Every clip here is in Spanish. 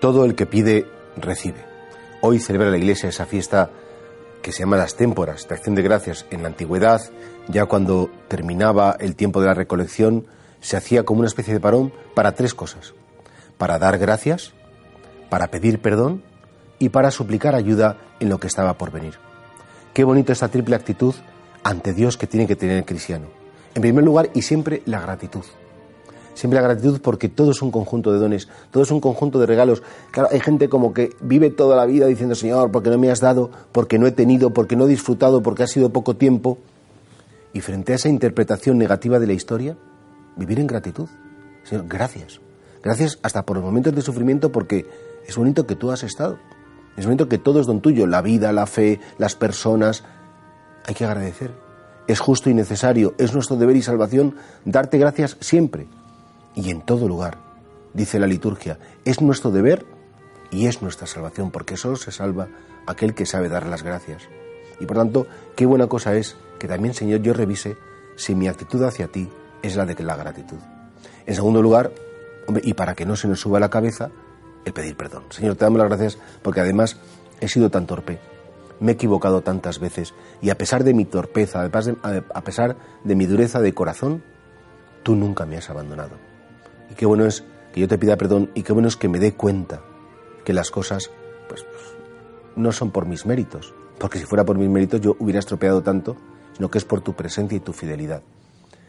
Todo el que pide, recibe. Hoy celebra la Iglesia esa fiesta que se llama las témporas, de acción de gracias. En la antigüedad, ya cuando terminaba el tiempo de la recolección, se hacía como una especie de parón para tres cosas. Para dar gracias, para pedir perdón y para suplicar ayuda en lo que estaba por venir. Qué bonito esta triple actitud ante Dios que tiene que tener el cristiano. En primer lugar, y siempre la gratitud. Siempre la gratitud porque todo es un conjunto de dones, todo es un conjunto de regalos. Claro, hay gente como que vive toda la vida diciendo, Señor, porque no me has dado, porque no he tenido, porque no he disfrutado, porque ha sido poco tiempo. Y frente a esa interpretación negativa de la historia, vivir en gratitud. Señor, gracias. Gracias hasta por los momentos de sufrimiento porque es bonito que tú has estado. Es bonito que todo es don tuyo, la vida, la fe, las personas. Hay que agradecer. Es justo y necesario, es nuestro deber y salvación darte gracias siempre y en todo lugar. Dice la liturgia, es nuestro deber y es nuestra salvación, porque solo se salva aquel que sabe dar las gracias. Y por tanto, qué buena cosa es que también, Señor, yo revise si mi actitud hacia ti es la de la gratitud. En segundo lugar, y para que no se nos suba la cabeza, el pedir perdón. Señor, te damos las gracias porque además he sido tan torpe, me he equivocado tantas veces y a pesar de mi torpeza, a pesar de mi dureza de corazón, tú nunca me has abandonado. Y qué bueno es que yo te pida perdón y qué bueno es que me dé cuenta que las cosas pues, no son por mis méritos, porque si fuera por mis méritos yo hubiera estropeado tanto, sino que es por tu presencia y tu fidelidad.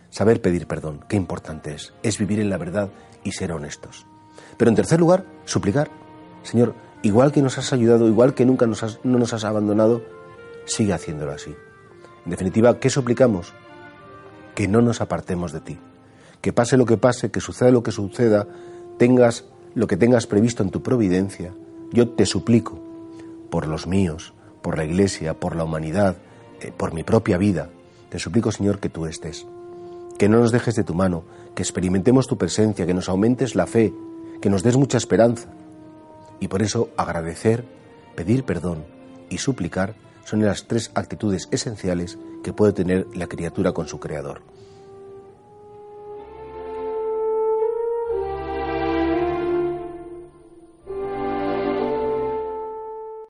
Saber pedir perdón, qué importante es, es vivir en la verdad y ser honestos. Pero en tercer lugar, suplicar. Señor, igual que nos has ayudado, igual que nunca nos no nos has abandonado, sigue haciéndolo así. En definitiva, ¿qué suplicamos? Que no nos apartemos de ti. Que pase lo que pase, que suceda lo que suceda, tengas lo que tengas previsto en tu providencia, yo te suplico, por los míos, por la Iglesia, por la humanidad, eh, por mi propia vida, te suplico, Señor, que tú estés. Que no nos dejes de tu mano, que experimentemos tu presencia, que nos aumentes la fe, que nos des mucha esperanza. Y por eso agradecer, pedir perdón y suplicar son las tres actitudes esenciales que puede tener la criatura con su Creador.